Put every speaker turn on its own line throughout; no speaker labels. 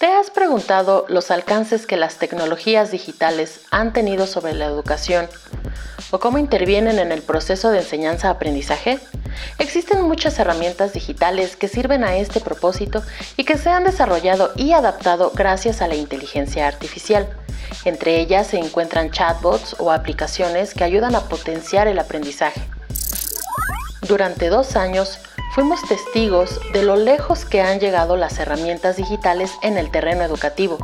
¿Te has preguntado los alcances que las tecnologías digitales han tenido sobre la educación o cómo intervienen en el proceso de enseñanza-aprendizaje? Existen muchas herramientas digitales que sirven a este propósito y que se han desarrollado y adaptado gracias a la inteligencia artificial. Entre ellas se encuentran chatbots o aplicaciones que ayudan a potenciar el aprendizaje. Durante dos años, fuimos testigos de lo lejos que han llegado las herramientas digitales en el terreno educativo.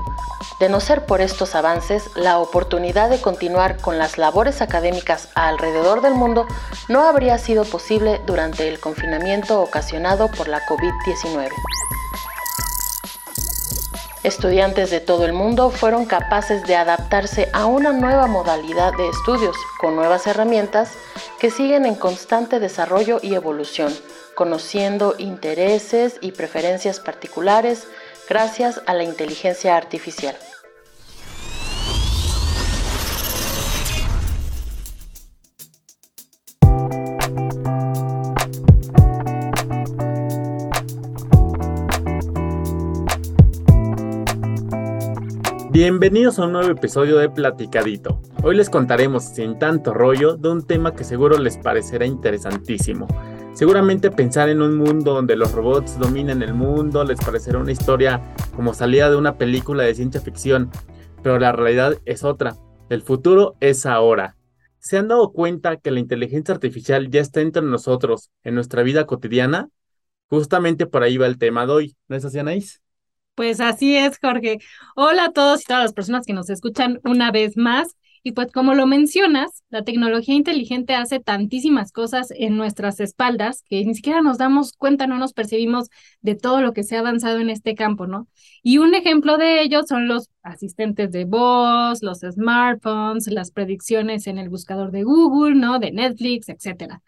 De no ser por estos avances, la oportunidad de continuar con las labores académicas alrededor del mundo no habría sido posible durante el confinamiento ocasionado por la COVID-19. Estudiantes de todo el mundo fueron capaces de adaptarse a una nueva modalidad de estudios con nuevas herramientas que siguen en constante desarrollo y evolución, conociendo intereses y preferencias particulares gracias a la inteligencia artificial.
Bienvenidos a un nuevo episodio de Platicadito. Hoy les contaremos sin tanto rollo de un tema que seguro les parecerá interesantísimo. Seguramente pensar en un mundo donde los robots dominen el mundo les parecerá una historia como salida de una película de ciencia ficción, pero la realidad es otra. El futuro es ahora. ¿Se han dado cuenta que la inteligencia artificial ya está entre nosotros en nuestra vida cotidiana? Justamente por ahí va el tema de hoy, ¿no es así, Anaís?
Pues así es, Jorge. Hola a todos y todas las personas que nos escuchan una vez más. Y pues como lo mencionas, la tecnología inteligente hace tantísimas cosas en nuestras espaldas que ni siquiera nos damos cuenta, no nos percibimos de todo lo que se ha avanzado en este campo, ¿no? Y un ejemplo de ello son los asistentes de voz, los smartphones, las predicciones en el buscador de Google, ¿no? De Netflix, etcétera.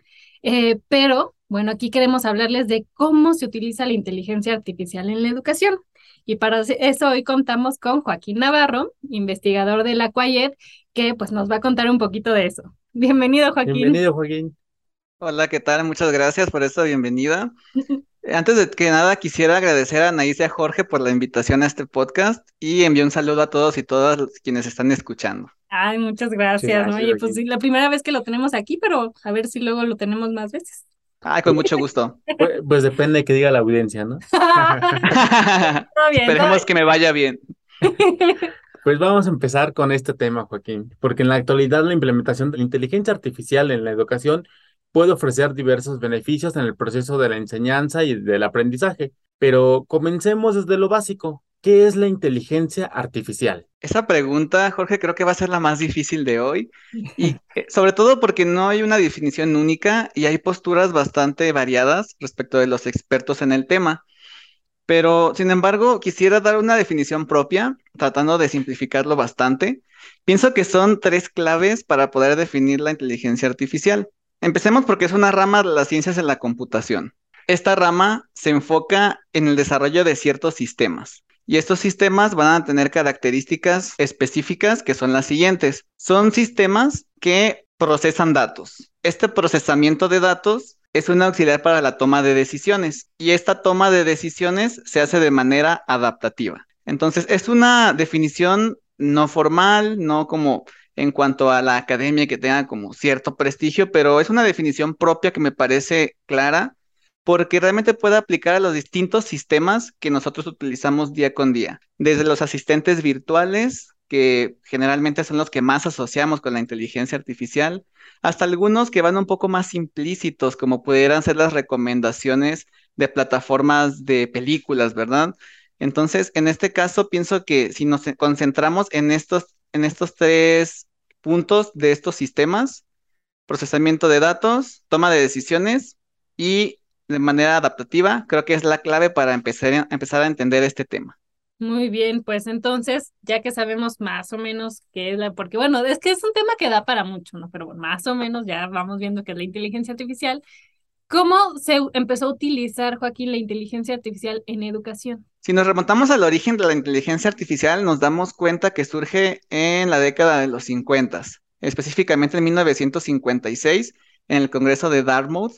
Eh, pero, bueno, aquí queremos hablarles de cómo se utiliza la inteligencia artificial en la educación. Y para eso hoy contamos con Joaquín Navarro, investigador de la Quayet, que pues nos va a contar un poquito de eso. Bienvenido, Joaquín.
Bienvenido, Joaquín.
Hola, ¿qué tal? Muchas gracias por esta bienvenida. Antes de que nada, quisiera agradecer a Anaís y a Jorge por la invitación a este podcast y envío un saludo a todos y todas quienes están escuchando.
Ay, muchas gracias. Oye, pues sí, la primera vez que lo tenemos aquí, pero a ver si luego lo tenemos más veces.
Ay, con mucho gusto.
Pues, pues, depende de que diga la audiencia, ¿no?
Esperemos que me vaya bien.
Pues vamos a empezar con este tema, Joaquín, porque en la actualidad la implementación de la inteligencia artificial en la educación puede ofrecer diversos beneficios en el proceso de la enseñanza y del aprendizaje, pero comencemos desde lo básico. ¿Qué es la inteligencia artificial?
Esa pregunta, Jorge, creo que va a ser la más difícil de hoy, y sobre todo porque no hay una definición única y hay posturas bastante variadas respecto de los expertos en el tema. Pero, sin embargo, quisiera dar una definición propia, tratando de simplificarlo bastante. Pienso que son tres claves para poder definir la inteligencia artificial. Empecemos porque es una rama de las ciencias en la computación. Esta rama se enfoca en el desarrollo de ciertos sistemas. Y estos sistemas van a tener características específicas que son las siguientes. Son sistemas que procesan datos. Este procesamiento de datos es un auxiliar para la toma de decisiones y esta toma de decisiones se hace de manera adaptativa. Entonces, es una definición no formal, no como en cuanto a la academia que tenga como cierto prestigio, pero es una definición propia que me parece clara porque realmente puede aplicar a los distintos sistemas que nosotros utilizamos día con día, desde los asistentes virtuales, que generalmente son los que más asociamos con la inteligencia artificial, hasta algunos que van un poco más implícitos, como pudieran ser las recomendaciones de plataformas de películas, ¿verdad? Entonces, en este caso, pienso que si nos concentramos en estos, en estos tres puntos de estos sistemas, procesamiento de datos, toma de decisiones y de manera adaptativa, creo que es la clave para empezar, empezar a entender este tema.
Muy bien, pues entonces, ya que sabemos más o menos qué es la, porque bueno, es que es un tema que da para mucho, ¿no? Pero bueno, más o menos ya vamos viendo que es la inteligencia artificial. ¿Cómo se empezó a utilizar, Joaquín, la inteligencia artificial en educación?
Si nos remontamos al origen de la inteligencia artificial, nos damos cuenta que surge en la década de los 50, específicamente en 1956, en el Congreso de Dartmouth,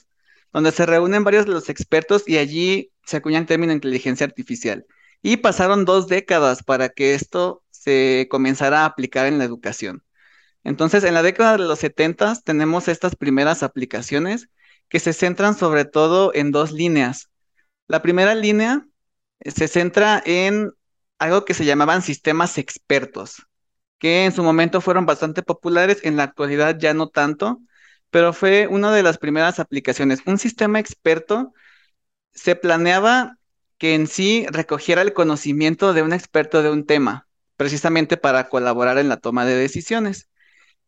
donde se reúnen varios de los expertos y allí se acuña el término inteligencia artificial. Y pasaron dos décadas para que esto se comenzara a aplicar en la educación. Entonces, en la década de los 70 tenemos estas primeras aplicaciones que se centran sobre todo en dos líneas. La primera línea eh, se centra en algo que se llamaban sistemas expertos, que en su momento fueron bastante populares, en la actualidad ya no tanto, pero fue una de las primeras aplicaciones. Un sistema experto se planeaba que en sí recogiera el conocimiento de un experto de un tema, precisamente para colaborar en la toma de decisiones.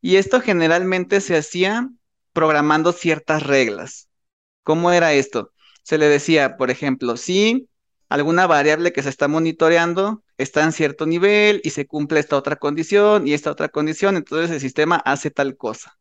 Y esto generalmente se hacía programando ciertas reglas. ¿Cómo era esto? Se le decía, por ejemplo, si alguna variable que se está monitoreando está en cierto nivel y se cumple esta otra condición y esta otra condición, entonces el sistema hace tal cosa.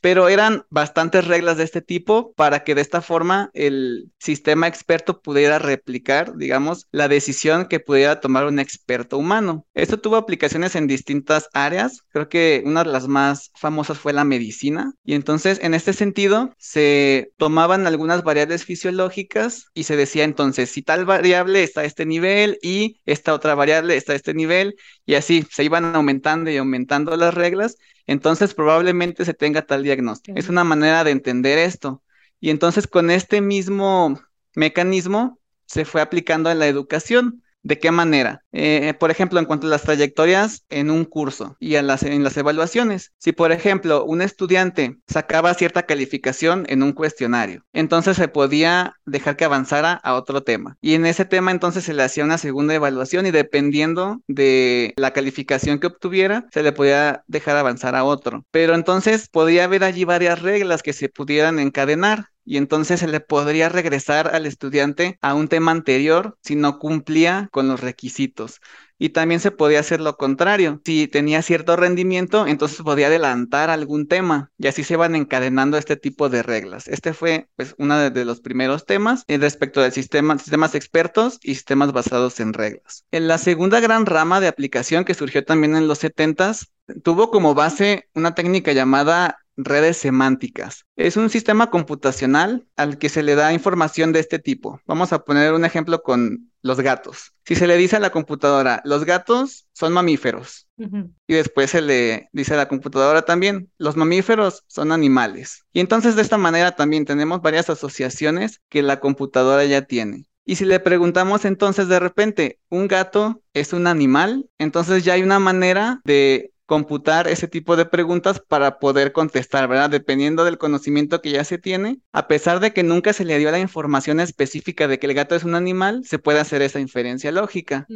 Pero eran bastantes reglas de este tipo para que de esta forma el sistema experto pudiera replicar, digamos, la decisión que pudiera tomar un experto humano. Esto tuvo aplicaciones en distintas áreas. Creo que una de las más famosas fue la medicina. Y entonces, en este sentido, se tomaban algunas variables fisiológicas y se decía entonces, si tal variable está a este nivel y esta otra variable está a este nivel, y así se iban aumentando y aumentando las reglas entonces probablemente se tenga tal diagnóstico. Es una manera de entender esto. Y entonces con este mismo mecanismo se fue aplicando en la educación. ¿De qué manera? Eh, por ejemplo, en cuanto a las trayectorias en un curso y en las evaluaciones. Si, por ejemplo, un estudiante sacaba cierta calificación en un cuestionario, entonces se podía dejar que avanzara a otro tema. Y en ese tema entonces se le hacía una segunda evaluación y dependiendo de la calificación que obtuviera, se le podía dejar avanzar a otro. Pero entonces podía haber allí varias reglas que se pudieran encadenar y entonces se le podría regresar al estudiante a un tema anterior si no cumplía con los requisitos. Y también se podía hacer lo contrario. Si tenía cierto rendimiento, entonces podía adelantar algún tema y así se van encadenando este tipo de reglas. Este fue pues uno de, los primeros temas en respecto del sistema, sistemas expertos y sistemas basados en reglas. En la segunda gran rama de aplicación que surgió también en los 70s, tuvo como base una técnica llamada redes semánticas. Es un sistema computacional al que se le da información de este tipo. Vamos a poner un ejemplo con los gatos. Si se le dice a la computadora, los gatos son mamíferos, y después se le dice a la computadora también, los mamíferos son animales. Y entonces de esta manera también tenemos varias asociaciones que la computadora ya tiene. Y si le preguntamos entonces de repente, ¿un gato es un animal? Entonces ya hay una manera de computar ese tipo de preguntas para poder contestar, ¿verdad? Dependiendo del conocimiento que ya se tiene, a pesar de que nunca se le dio la información específica de que el gato es un animal, se puede hacer esa inferencia lógica.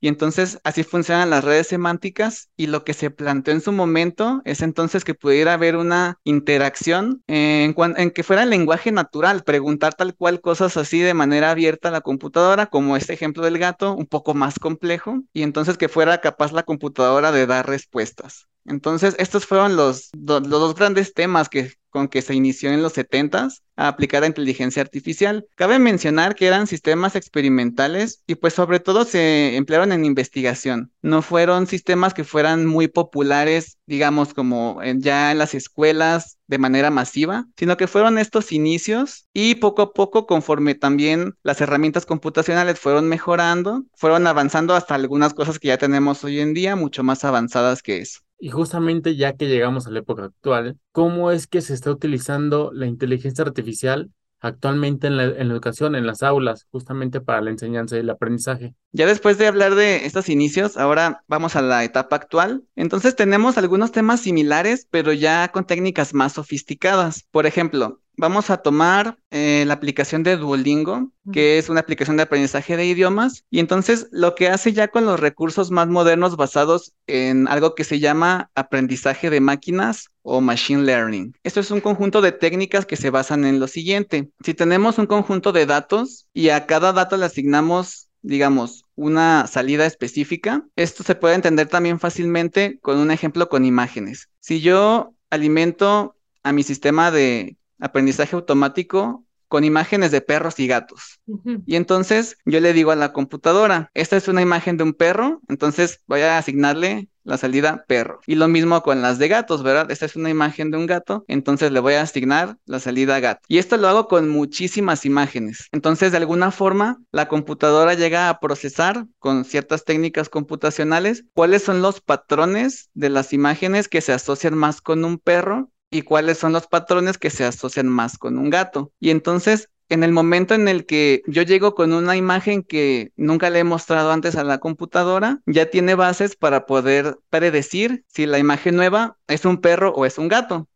Y entonces así funcionan las redes semánticas y lo que se planteó en su momento es entonces que pudiera haber una interacción en, en que fuera el lenguaje natural, preguntar tal cual cosas así de manera abierta a la computadora, como este ejemplo del gato, un poco más complejo, y entonces que fuera capaz la computadora de dar respuesta entonces, estos fueron los, los dos grandes temas que, con que se inició en los 70s a aplicar a inteligencia artificial. Cabe mencionar que eran sistemas experimentales y pues sobre todo se emplearon en investigación. No fueron sistemas que fueran muy populares, digamos, como ya en las escuelas de manera masiva, sino que fueron estos inicios y poco a poco, conforme también las herramientas computacionales fueron mejorando, fueron avanzando hasta algunas cosas que ya tenemos hoy en día, mucho más avanzadas que eso.
Y justamente ya que llegamos a la época actual, ¿cómo es que se está utilizando la inteligencia artificial actualmente en la, educación, en las aulas, justamente para la enseñanza y el aprendizaje.
Ya después de hablar de estos inicios, ahora vamos a la etapa actual. Entonces tenemos algunos temas similares, pero ya con técnicas más sofisticadas. Por ejemplo, vamos a tomar eh, la aplicación de Duolingo, que es una aplicación de aprendizaje de idiomas, y entonces lo que hace ya con los recursos más modernos basados en algo que se llama aprendizaje de máquinas o machine learning. Esto es un conjunto de técnicas que se basan en lo siguiente. Si tenemos un conjunto de datos y a cada dato le asignamos digamos, una salida específica. Esto se puede entender también fácilmente con un ejemplo con imágenes. Si yo alimento a mi sistema de aprendizaje automático con imágenes de perros y gatos. Y entonces yo le digo a la computadora, esta es una imagen de un perro, entonces voy a asignarle la salida perro. Y lo mismo con las de gatos, ¿verdad? Esta es una imagen de un gato, entonces le voy a asignar la salida gato. Y esto lo hago con muchísimas imágenes. Entonces, de alguna forma, la computadora llega a procesar con ciertas técnicas computacionales cuáles son los patrones de las imágenes que se asocian más con un perro y cuáles son los patrones que se asocian más con un gato. Y entonces en el momento en el que yo llego con una imagen que nunca le he mostrado antes a la computadora, ya tiene bases para poder predecir si la imagen nueva es un perro o es un gato,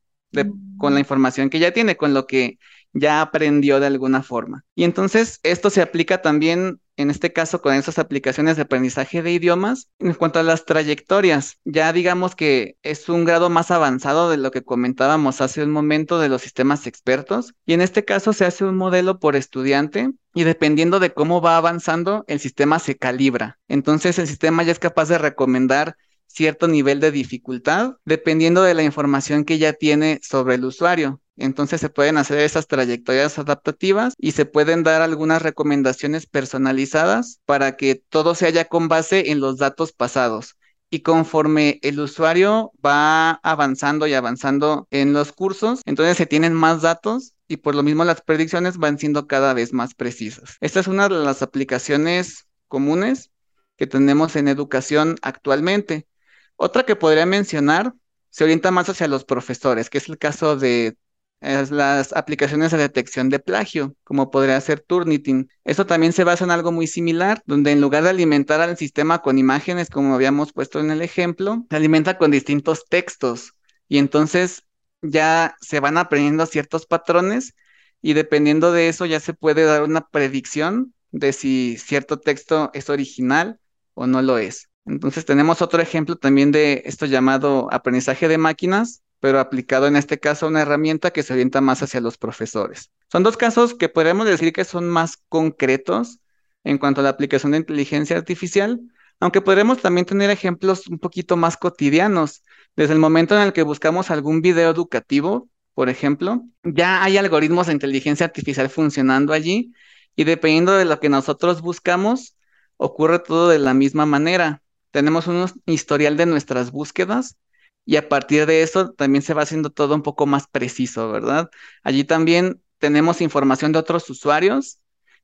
con la mm. información que ya tiene, con lo que ya aprendió de alguna forma. Y entonces esto se aplica también en este caso con esas aplicaciones de aprendizaje de idiomas. En cuanto a las trayectorias, ya digamos que es un grado más avanzado de lo que comentábamos hace un momento de los sistemas expertos. Y en este caso se hace un modelo por estudiante y dependiendo de cómo va avanzando, el sistema se calibra. Entonces el sistema ya es capaz de recomendar cierto nivel de dificultad dependiendo de la información que ya tiene sobre el usuario. Entonces se pueden hacer esas trayectorias adaptativas y se pueden dar algunas recomendaciones personalizadas para que todo se haya con base en los datos pasados. Y conforme el usuario va avanzando y avanzando en los cursos, entonces se tienen más datos y por lo mismo las predicciones van siendo cada vez más precisas. Esta es una de las aplicaciones comunes que tenemos en educación actualmente. Otra que podría mencionar se orienta más hacia los profesores, que es el caso de las aplicaciones de detección de plagio, como podría ser Turnitin. Eso también se basa en algo muy similar, donde en lugar de alimentar al sistema con imágenes, como habíamos puesto en el ejemplo, se alimenta con distintos textos. Y entonces ya se van aprendiendo ciertos patrones y dependiendo de eso ya se puede dar una predicción de si cierto texto es original o no lo es. Entonces tenemos otro ejemplo también de esto llamado aprendizaje de máquinas, pero aplicado en este caso a una herramienta que se orienta más hacia los profesores. Son dos casos que podemos decir que son más concretos en cuanto a la aplicación de inteligencia artificial, aunque podremos también tener ejemplos un poquito más cotidianos. Desde el momento en el que buscamos algún video educativo, por ejemplo, ya hay algoritmos de inteligencia artificial funcionando allí y dependiendo de lo que nosotros buscamos, ocurre todo de la misma manera. Tenemos un historial de nuestras búsquedas y a partir de eso también se va haciendo todo un poco más preciso, ¿verdad? Allí también tenemos información de otros usuarios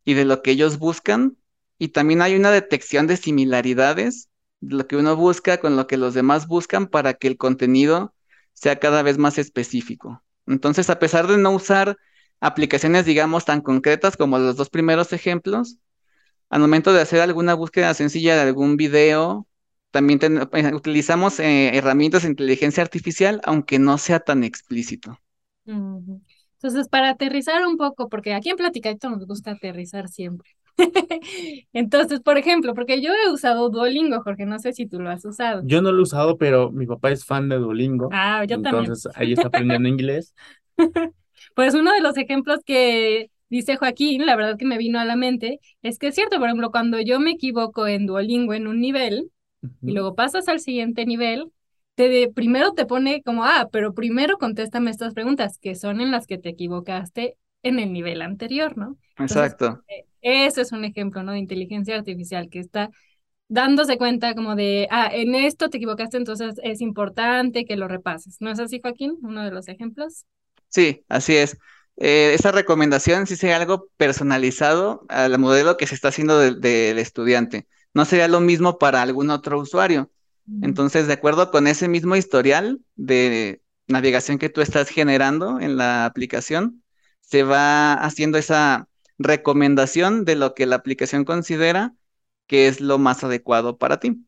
y de lo que ellos buscan y también hay una detección de similaridades de lo que uno busca con lo que los demás buscan para que el contenido sea cada vez más específico. Entonces, a pesar de no usar aplicaciones, digamos, tan concretas como los dos primeros ejemplos, al momento de hacer alguna búsqueda sencilla de algún video también eh, utilizamos eh, herramientas de inteligencia artificial, aunque no sea tan explícito.
Entonces, para aterrizar un poco, porque aquí en Platicadito nos gusta aterrizar siempre. Entonces, por ejemplo, porque yo he usado Duolingo, Jorge, no sé si tú lo has usado.
Yo no lo he usado, pero mi papá es fan de Duolingo.
Ah, yo también.
Entonces, ahí está aprendiendo inglés.
Pues uno de los ejemplos que dice Joaquín, la verdad que me vino a la mente, es que es cierto, por ejemplo, cuando yo me equivoco en Duolingo en un nivel, y luego pasas al siguiente nivel, te primero te pone como, ah, pero primero contéstame estas preguntas, que son en las que te equivocaste en el nivel anterior, ¿no?
Exacto.
Eh, eso es un ejemplo, ¿no? De inteligencia artificial que está dándose cuenta como de, ah, en esto te equivocaste, entonces es importante que lo repases. ¿No es así, Joaquín? Uno de los ejemplos.
Sí, así es. Eh, esa recomendación sí sea algo personalizado al modelo que se está haciendo del estudiante no sería lo mismo para algún otro usuario. Entonces, de acuerdo con ese mismo historial de navegación que tú estás generando en la aplicación, se va haciendo esa recomendación de lo que la aplicación considera que es lo más adecuado para ti.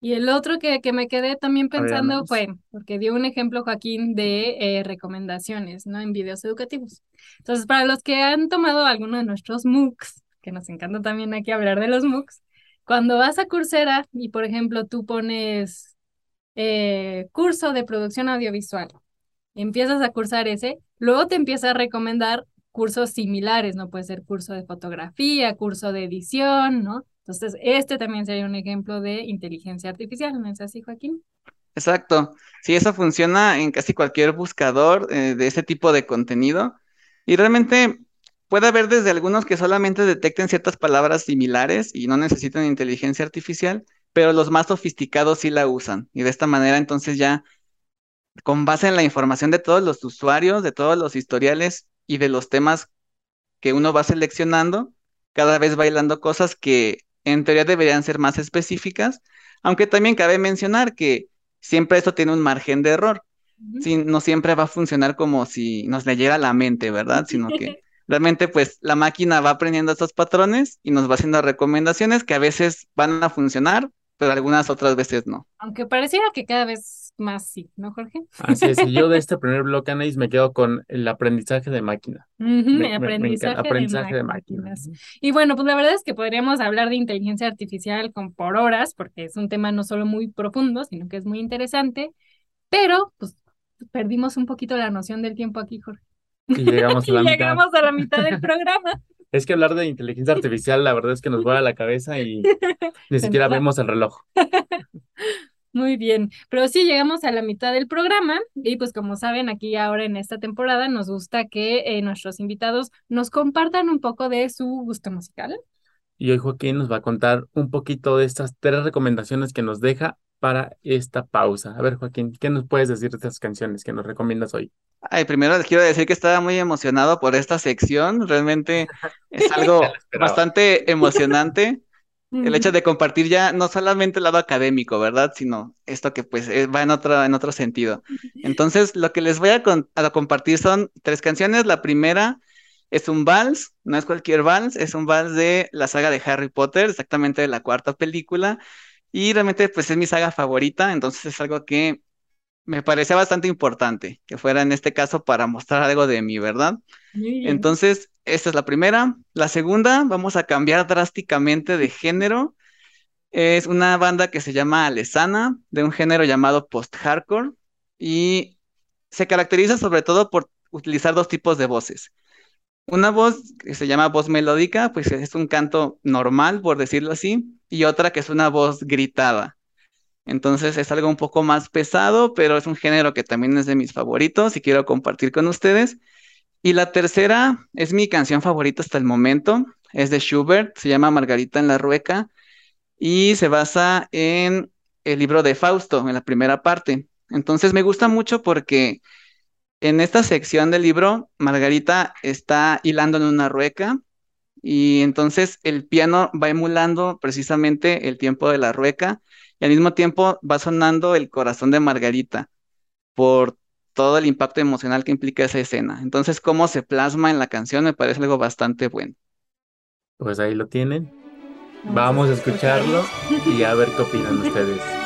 Y el otro que, que me quedé también pensando fue, porque dio un ejemplo Joaquín de eh, recomendaciones, ¿no? En videos educativos. Entonces, para los que han tomado alguno de nuestros MOOCs, que nos encanta también aquí hablar de los MOOCs, cuando vas a Coursera y, por ejemplo, tú pones eh, curso de producción audiovisual, empiezas a cursar ese, luego te empieza a recomendar cursos similares, ¿no? Puede ser curso de fotografía, curso de edición, ¿no? Entonces, este también sería un ejemplo de inteligencia artificial, ¿no es así, Joaquín?
Exacto. Sí, eso funciona en casi cualquier buscador eh, de ese tipo de contenido. Y realmente Puede haber desde algunos que solamente detecten ciertas palabras similares y no necesitan inteligencia artificial, pero los más sofisticados sí la usan. Y de esta manera entonces ya, con base en la información de todos los usuarios, de todos los historiales y de los temas que uno va seleccionando, cada vez bailando cosas que en teoría deberían ser más específicas, aunque también cabe mencionar que siempre esto tiene un margen de error. no siempre va a funcionar como si nos leyera la mente, ¿verdad? Sino que realmente pues la máquina va aprendiendo estos patrones y nos va haciendo recomendaciones que a veces van a funcionar, pero algunas otras veces no.
Aunque pareciera que cada vez más sí, ¿no, Jorge?
Así es, y yo de este primer bloque, Anaís, me quedo con el aprendizaje de máquina.
aprendizaje, de, máquinas. Y bueno, pues la verdad es que podríamos hablar de inteligencia artificial con por horas, porque es un tema no solo muy profundo, sino que es muy interesante, pero pues perdimos un poquito la noción del tiempo aquí, Jorge.
Y llegamos a la,
llegamos a la mitad del programa.
Es que hablar de inteligencia artificial, la verdad es que nos vuela la cabeza y ni siquiera vemos el reloj.
Muy bien, pero sí llegamos a la mitad del programa y pues como saben aquí ahora en esta temporada nos gusta que eh, nuestros invitados nos compartan un poco de su gusto musical.
Y hoy Joaquín nos va a contar un poquito de estas tres recomendaciones que nos deja para esta pausa. A ver Joaquín, ¿qué nos puedes decir de estas canciones que nos recomiendas hoy?
Ay, primero les quiero decir que estaba muy emocionado por esta sección. Realmente es algo bastante emocionante. El hecho de compartir ya no solamente el lado académico, ¿verdad? Sino esto que pues eh, va en otro, en otro sentido. Entonces, lo que les voy a, a compartir son tres canciones. La primera es un vals, no es cualquier vals, es un vals de la saga de Harry Potter, exactamente de la cuarta película. Y realmente pues es mi saga favorita, entonces es algo que me parecía bastante importante que fuera en este caso para mostrar algo de mí, ¿verdad? Entonces, esta es la primera. La segunda, vamos a cambiar drásticamente de género. Es una banda que se llama Alesana, de un género llamado post-hardcore, y se caracteriza sobre todo por utilizar dos tipos de voces. Una voz que se llama voz melódica, pues es un canto normal, por decirlo así, y otra que es una voz gritada. Entonces es algo un poco más pesado, pero es un género que también es de mis favoritos y quiero compartir con ustedes. Y la tercera es mi canción favorita hasta el momento, es de Schubert, se llama Margarita en la Rueca y se basa en el libro de Fausto, en la primera parte. Entonces me gusta mucho porque en esta sección del libro, Margarita está hilando en una rueca y entonces el piano va emulando precisamente el tiempo de la rueca y al mismo tiempo va sonando el corazón de Margarita por todo el impacto emocional que implica esa escena. Entonces, cómo se plasma en la canción me parece algo bastante bueno.
Pues ahí lo tienen. Vamos a escucharlo y a ver qué opinan ustedes.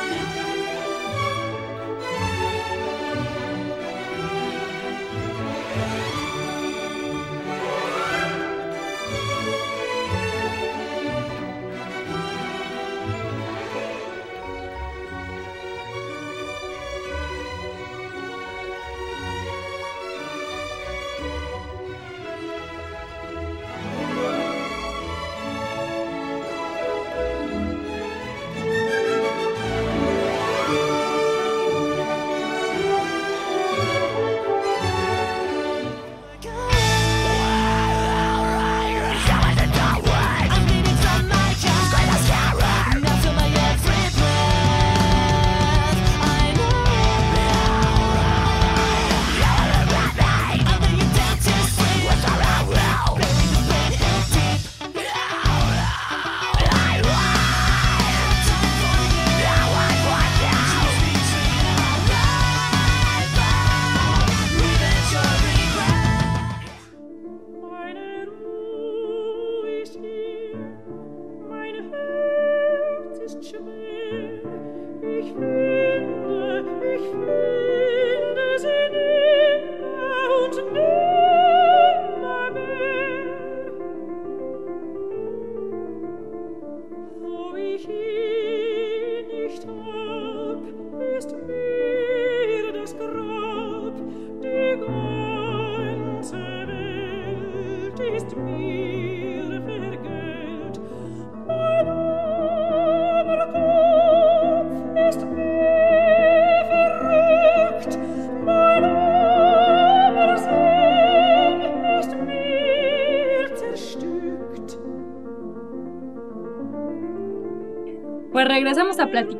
life.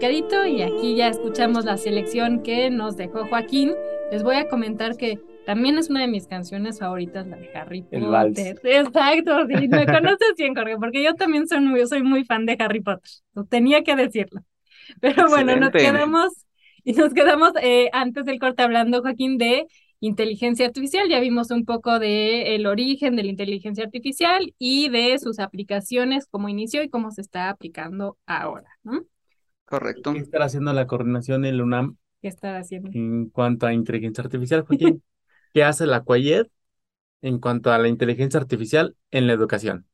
Platicadito y aquí ya escuchamos la selección que nos dejó Joaquín. Les voy a comentar que también es una de mis canciones favoritas, la de Harry Potter.
El vals.
Exacto, sí, me conoces bien, Jorge, porque yo también soy muy, soy muy fan de Harry Potter. Tenía que decirlo. Pero bueno, nos
Excelente.
quedamos y nos quedamos eh, antes del corte hablando, Joaquín, de inteligencia artificial. Ya vimos un poco de el origen de la inteligencia artificial y de sus aplicaciones, cómo inició y cómo se está aplicando ahora, ¿no?
Correcto.
¿Qué estará haciendo la coordinación en la UNAM
¿Qué está haciendo?
en cuanto a inteligencia artificial, Joaquín? ¿Qué hace la CUAYED en cuanto a la inteligencia artificial en la educación?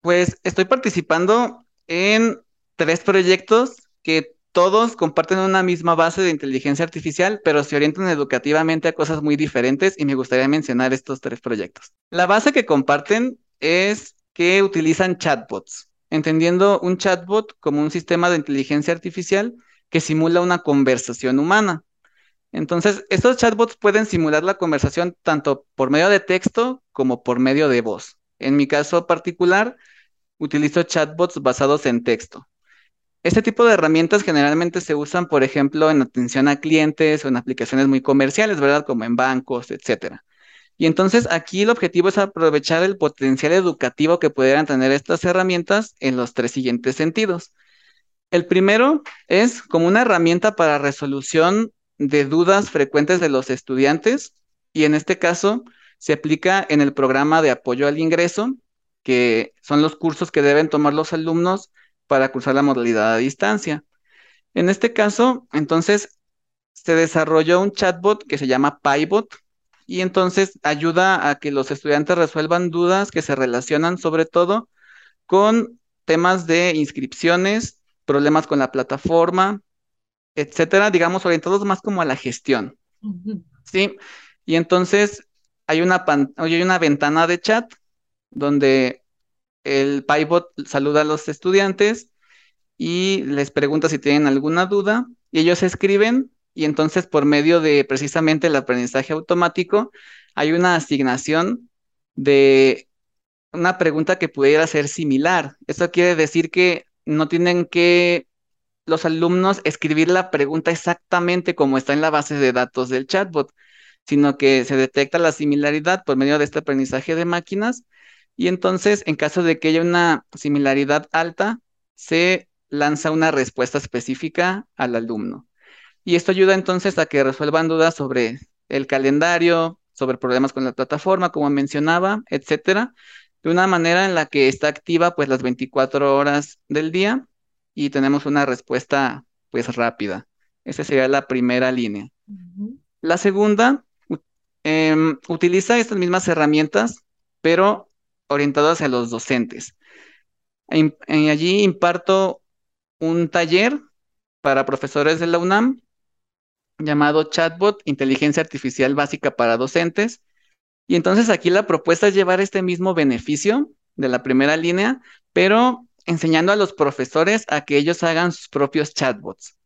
Pues estoy participando en tres proyectos que todos comparten una misma base de inteligencia artificial, pero se orientan educativamente a cosas muy diferentes y me gustaría mencionar estos tres proyectos. La base que comparten es que utilizan chatbots, entendiendo un chatbot como un sistema de inteligencia artificial que simula una conversación humana. Entonces, estos chatbots pueden simular la conversación tanto por medio de texto como por medio de voz. En mi caso particular, utilizo chatbots basados en texto. Este tipo de herramientas generalmente se usan, por ejemplo, en atención a clientes o en aplicaciones muy comerciales, ¿verdad? Como en bancos, etcétera. Y entonces aquí el objetivo es aprovechar el potencial educativo que pudieran tener estas herramientas en los tres siguientes sentidos. El primero es como una herramienta para resolución de dudas frecuentes de los estudiantes y en este caso se aplica en el programa de apoyo al ingreso, que son los cursos que deben tomar los alumnos para cursar la modalidad a distancia. En este caso, entonces, se desarrolló un chatbot que se llama PyBot y entonces ayuda a que los estudiantes resuelvan dudas que se relacionan sobre todo con temas de inscripciones, problemas con la plataforma, etcétera, digamos, orientados más como a la gestión. Sí, y entonces hay una, pan- hay una ventana de chat donde el PyBot saluda a los estudiantes y les pregunta si tienen alguna duda y ellos escriben y entonces por medio de precisamente el aprendizaje automático hay una asignación de una pregunta que pudiera ser similar. Eso quiere decir que no tienen que los alumnos escribir la pregunta exactamente como está en la base de datos del chatbot, sino que se detecta la similaridad por medio de este aprendizaje de máquinas y entonces en caso de que haya una similaridad alta, se lanza una respuesta específica al alumno. Y esto ayuda entonces a que resuelvan dudas sobre el calendario, sobre problemas con la plataforma, como mencionaba, etcétera, de una manera en la que está activa pues las 24 horas del día y tenemos una respuesta pues rápida. Esa sería la primera línea. La segunda em, utiliza estas mismas herramientas, pero orientado hacia los docentes. Eh, allí imparto un taller para profesores de la UNAM llamado Chatbot Inteligencia Artificial Básica para Docentes. Y entonces aquí la propuesta es llevar este mismo beneficio de la primera línea, pero enseñando a los profesores a que ellos hagan sus propios chatbots.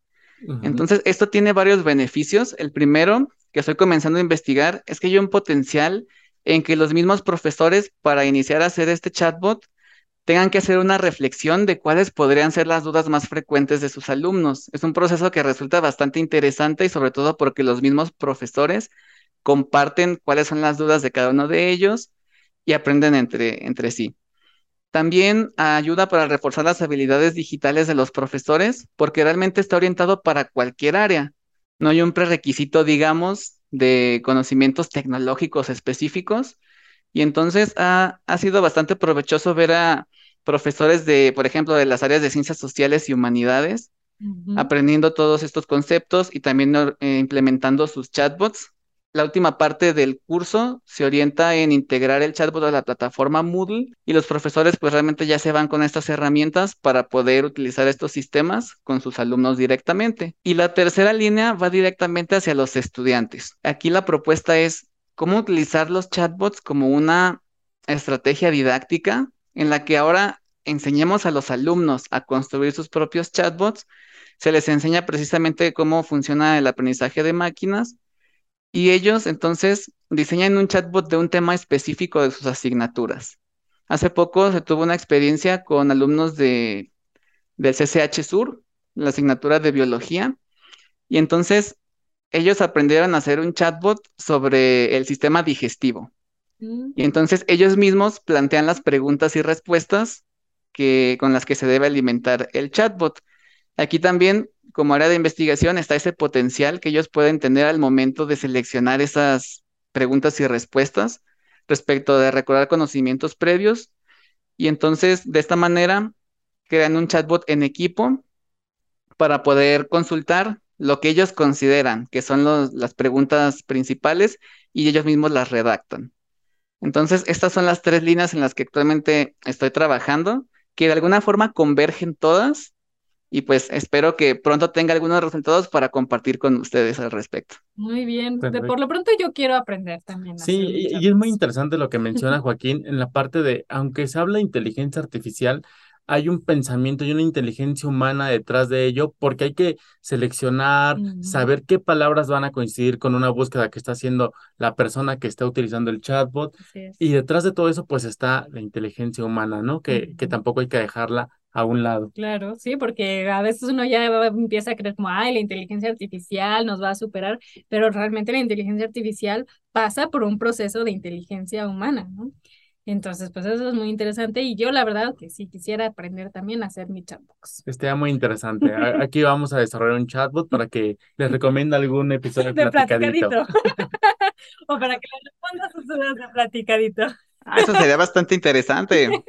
Entonces, esto tiene varios beneficios. El primero que estoy comenzando a investigar es que hay un potencial en que los mismos profesores, para iniciar a hacer este chatbot, tengan que hacer una reflexión de cuáles podrían ser las dudas más frecuentes de sus alumnos. Es un proceso que resulta bastante interesante y sobre todo porque los mismos profesores comparten cuáles son las dudas de cada uno de ellos y aprenden entre, entre sí. También ayuda para reforzar las habilidades digitales de los profesores, porque realmente está orientado para cualquier área. No hay un prerequisito, digamos, de conocimientos tecnológicos específicos. Y entonces ha, ha sido bastante provechoso ver a profesores de, por ejemplo, de las áreas de ciencias sociales y humanidades, aprendiendo todos estos conceptos y también eh, implementando sus chatbots. La última parte del curso se orienta en integrar el chatbot a la plataforma Moodle y los profesores pues realmente ya se van con estas herramientas para poder utilizar estos sistemas con sus alumnos directamente. Y la tercera línea va directamente hacia los estudiantes. Aquí la propuesta es cómo utilizar los chatbots como una estrategia didáctica en la que ahora enseñemos a los alumnos a construir sus propios chatbots. Se les enseña precisamente cómo funciona el aprendizaje de máquinas y ellos entonces diseñan un chatbot de un tema específico de sus asignaturas. Hace poco se tuvo una experiencia con alumnos de, del CCH Sur, la asignatura de biología. Y entonces ellos aprendieron a hacer un chatbot sobre el sistema digestivo. Mm. Y entonces ellos mismos plantean las preguntas y respuestas que, con las que se debe alimentar el chatbot. Aquí también, como área de investigación, está ese potencial que ellos pueden tener al momento de seleccionar esas preguntas y respuestas respecto de recordar conocimientos previos. Y entonces, de esta manera, crean un chatbot en equipo para poder consultar lo que ellos consideran que son las preguntas principales y ellos mismos las redactan. Entonces, estas son las tres líneas en las que actualmente estoy trabajando, que de alguna forma convergen todas y pues espero que pronto tenga algunos resultados para compartir con ustedes al respecto.
Muy bien, por lo pronto yo quiero aprender también.
Sí, y, es muy interesante lo que menciona Joaquín en la parte de, aunque se habla de inteligencia artificial, hay un pensamiento y una inteligencia humana detrás de ello, porque hay que seleccionar, saber qué palabras van a coincidir con una búsqueda que está haciendo la persona que está utilizando el chatbot. Y detrás de todo eso, pues está la inteligencia humana, ¿no? Que, que tampoco hay que dejarla a un lado.
Claro, sí, porque a veces uno ya empieza a creer como, ay, la inteligencia artificial nos va a superar, pero realmente la inteligencia artificial pasa por un proceso de inteligencia humana, ¿no? Entonces, pues eso es muy interesante y yo la verdad que sí quisiera aprender también a hacer mi chatbox.
Estaría muy interesante. Aquí vamos a desarrollar un chatbot para que les recomiende algún episodio de, platicadito.
o para que le responda sus dudas de platicadito.
Ah, eso sería bastante interesante.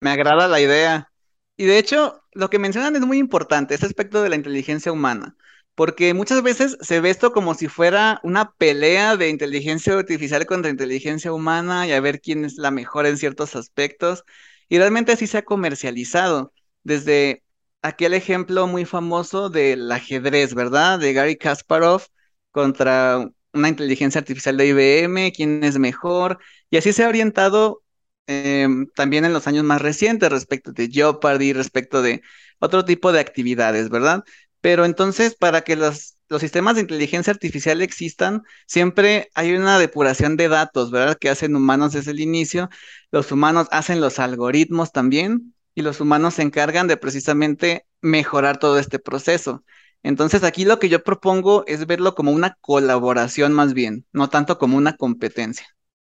Me agrada la idea. Y de hecho, lo que mencionan es muy importante, ese aspecto de la inteligencia humana porque muchas veces se ve esto como si fuera una pelea de inteligencia artificial contra inteligencia humana y a ver quién es la mejor en ciertos aspectos, y realmente así se ha comercializado, desde aquel ejemplo muy famoso del ajedrez, ¿verdad? De Gary Kasparov contra una inteligencia artificial de IBM, quién es mejor, y así se ha orientado em, también en los años más recientes respecto de Jeopardy, respecto de otro tipo de actividades, ¿verdad? Pero entonces, para que los, los sistemas de inteligencia artificial existan, siempre hay una depuración de datos, ¿verdad? Que hacen humanos desde el inicio. Los humanos hacen los algoritmos también y los humanos se encargan de precisamente mejorar todo este proceso. Entonces, aquí lo que yo propongo es verlo como una colaboración más bien, no tanto como una competencia.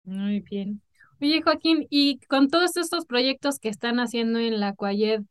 Muy bien. Oye, Joaquín, y con todos estos proyectos que están haciendo en la Cuayed,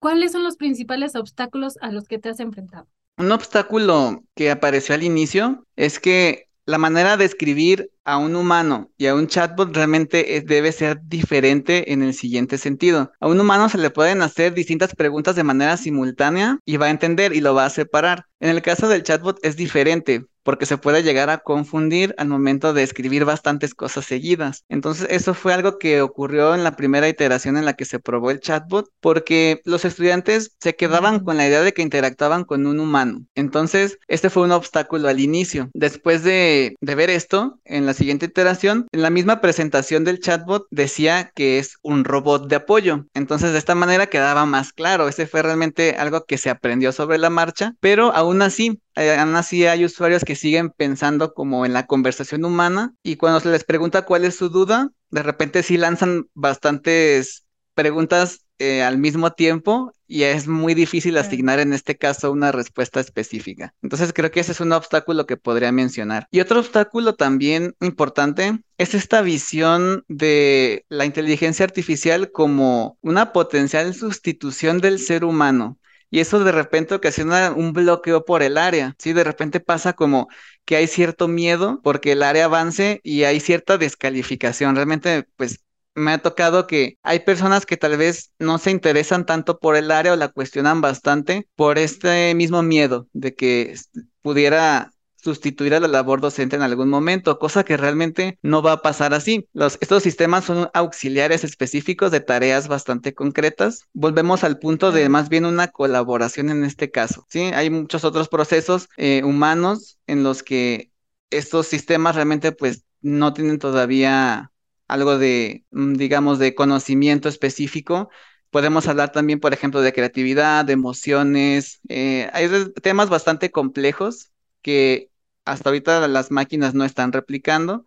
¿Cuáles son los principales obstáculos a los que te has enfrentado?
Un obstáculo que apareció al inicio es que la manera de escribir a un humano y a un chatbot realmente debe ser diferente en el siguiente sentido. A un humano se le pueden hacer distintas preguntas de manera simultánea y va a entender y lo va a separar. En el caso del chatbot es diferente porque se puede llegar a confundir al momento de escribir bastantes cosas seguidas. Entonces, eso fue algo que ocurrió en la primera iteración en la que se probó el chatbot, porque los estudiantes se quedaban con la idea de que interactuaban con un humano. Entonces, este fue un obstáculo al inicio. Después de, de ver esto, en la siguiente iteración, en la misma presentación del chatbot decía que es un robot de apoyo. Entonces, de esta manera quedaba más claro. Ese fue realmente algo que se aprendió sobre la marcha, pero aún así, eh, aún así hay usuarios que siguen pensando como en la conversación humana y cuando se les pregunta cuál es su duda, de repente sí lanzan bastantes preguntas eh, al mismo tiempo y es muy difícil asignar en este caso una respuesta específica. Entonces creo que ese es un obstáculo que podría mencionar. Y otro obstáculo también importante es esta visión de la inteligencia artificial como una potencial sustitución del ser humano. Y eso de repente ocasiona un bloqueo por el área, ¿sí? De repente pasa como que hay cierto miedo porque el área avance y hay cierta descalificación. Realmente, pues me ha tocado que hay personas que tal vez no se interesan tanto por el área o la cuestionan bastante por este mismo miedo de que pudiera sustituir a la labor docente en algún momento, cosa que realmente no va a pasar así. Los, estos sistemas son auxiliares específicos de tareas bastante concretas. Volvemos al punto de más bien una colaboración en este caso. ¿sí? Hay muchos otros procesos eh, humanos en los que estos sistemas realmente pues no tienen todavía algo de, mm, digamos, de conocimiento específico. Podemos hablar también, por ejemplo, de creatividad, de emociones. Eh, hay temas bastante complejos que hasta ahorita las máquinas no están replicando.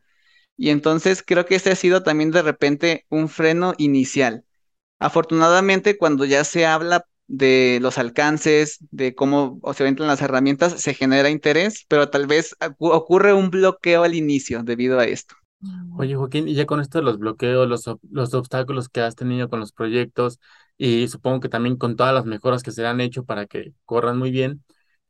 Y entonces creo que este ha sido también de repente un freno inicial. Afortunadamente, cuando ya se habla de los alcances, de cómo se orientan las herramientas, se genera interés, pero tal vez ocurre un bloqueo al inicio debido a esto.
Oye, Joaquín, y ya con esto de los bloqueos, los, los obstáculos que has tenido con los proyectos y supongo que también con todas las mejoras que se han hecho para que corran muy bien,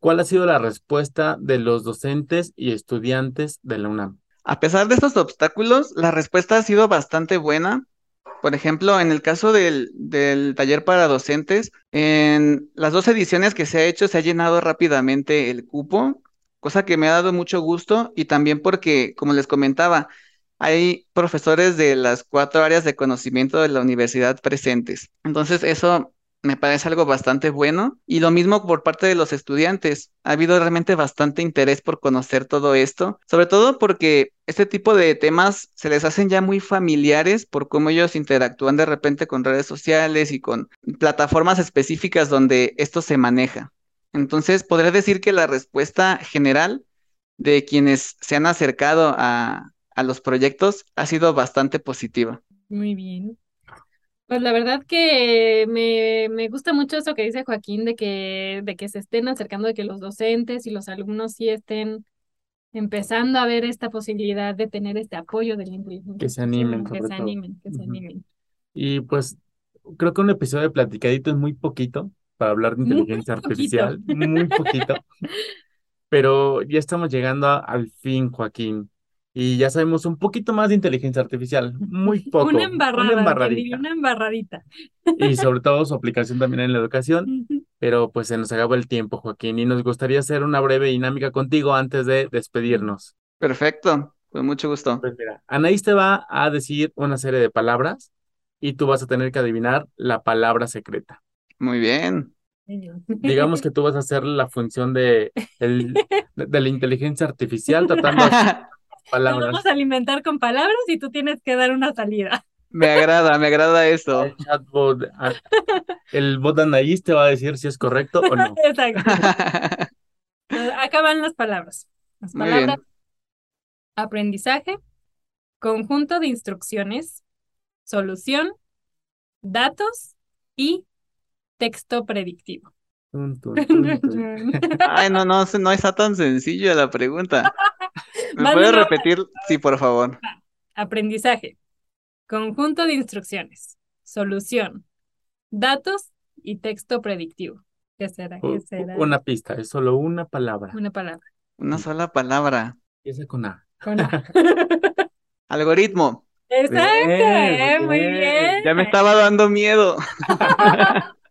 ¿cuál ha sido la respuesta de los docentes y estudiantes de la UNAM?
A pesar de estos obstáculos, la respuesta ha sido bastante buena. Por ejemplo, en el caso del, del, taller para docentes, en las dos ediciones que se ha hecho se ha llenado rápidamente el cupo, cosa que me ha dado mucho gusto y también porque, como les comentaba, hay profesores de las cuatro áreas de conocimiento de la universidad presentes. Entonces, eso me parece algo bastante bueno. Y lo mismo por parte de los estudiantes. Ha habido realmente bastante interés por conocer todo esto, sobre todo porque este tipo de temas se les hacen ya muy familiares por cómo ellos interactúan de repente con redes sociales y con plataformas específicas donde esto se maneja. Entonces, podría decir que la respuesta general de quienes se han acercado a, a los proyectos ha sido bastante positiva.
Muy bien. Pues la verdad que me, me, gusta mucho eso que dice Joaquín de que, de que se estén acercando, de que los docentes y los alumnos sí estén empezando a ver esta posibilidad de tener este apoyo de la inteligencia.
Que se animen.
Que se animen, que se animen.
Y pues creo que un episodio de Platicadito es muy poquito para hablar de inteligencia artificial, muy poquito. Pero ya estamos llegando al fin, Joaquín y ya sabemos un poquito más de inteligencia artificial, muy poco.
Una embarrada, una embarradita. Una embarradita.
Y sobre todo su aplicación también en la educación, pero pues se nos acabó el tiempo, Joaquín, y nos gustaría hacer una breve dinámica contigo antes de despedirnos.
Perfecto, con mucho gusto.
Pues mira, Anaís te va a decir una serie de palabras y tú vas a tener que adivinar la palabra secreta.
Muy bien.
Digamos que tú vas a hacer la función de, el, de, la inteligencia artificial tratando
palabras. vamos a alimentar con palabras y tú tienes que dar una salida.
Me agrada, me agrada eso.
El chatbot, ah, el bot Anaís te va a decir si es correcto o no.
Exacto. Acaban las palabras. Las palabras. Aprendizaje, conjunto de instrucciones, solución, datos y texto predictivo.
Ay, no, no, no está tan sencillo la pregunta. ¿Me puedes repetir? Sí, por favor.
Aprendizaje. Conjunto de instrucciones. Solución. Datos y texto predictivo. ¿Qué será? ¿Qué será?
Una pista, es solo una palabra.
Una palabra.
Una sola palabra.
Empieza con
A. Con A.
Algoritmo.
Exacto, eh, muy bien.
Ya me estaba dando miedo.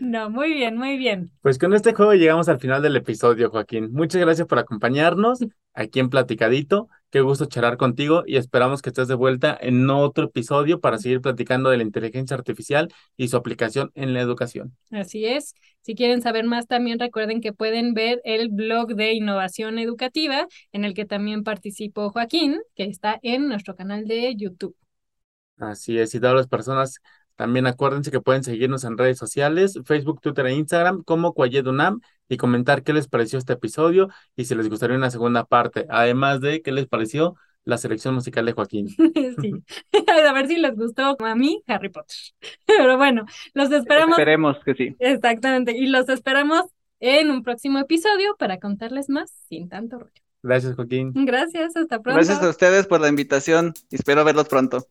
No, muy bien, muy bien.
Pues con este juego llegamos al final del episodio, Joaquín. Muchas gracias por acompañarnos aquí en Platicadito. Qué gusto charlar contigo y esperamos que estés de vuelta en otro episodio para seguir platicando de la inteligencia artificial y su aplicación en la educación.
Así es. Si quieren saber más, también recuerden que pueden ver el blog de innovación educativa en el que también participó Joaquín, que está en nuestro canal de YouTube.
Así es, y todas las personas también acuérdense que pueden seguirnos en redes sociales, Facebook, Twitter e Instagram como Cuayedunam y comentar qué les pareció este episodio y si les gustaría una segunda parte, además de qué les pareció la selección musical de Joaquín.
Sí, a ver si les gustó a mí Harry Potter. Pero bueno, los esperamos.
Esperemos que sí.
Exactamente, y los esperamos en un próximo episodio para contarles más sin tanto rollo.
Gracias, Joaquín.
Gracias, hasta pronto.
Gracias a ustedes por la invitación. Espero verlos pronto.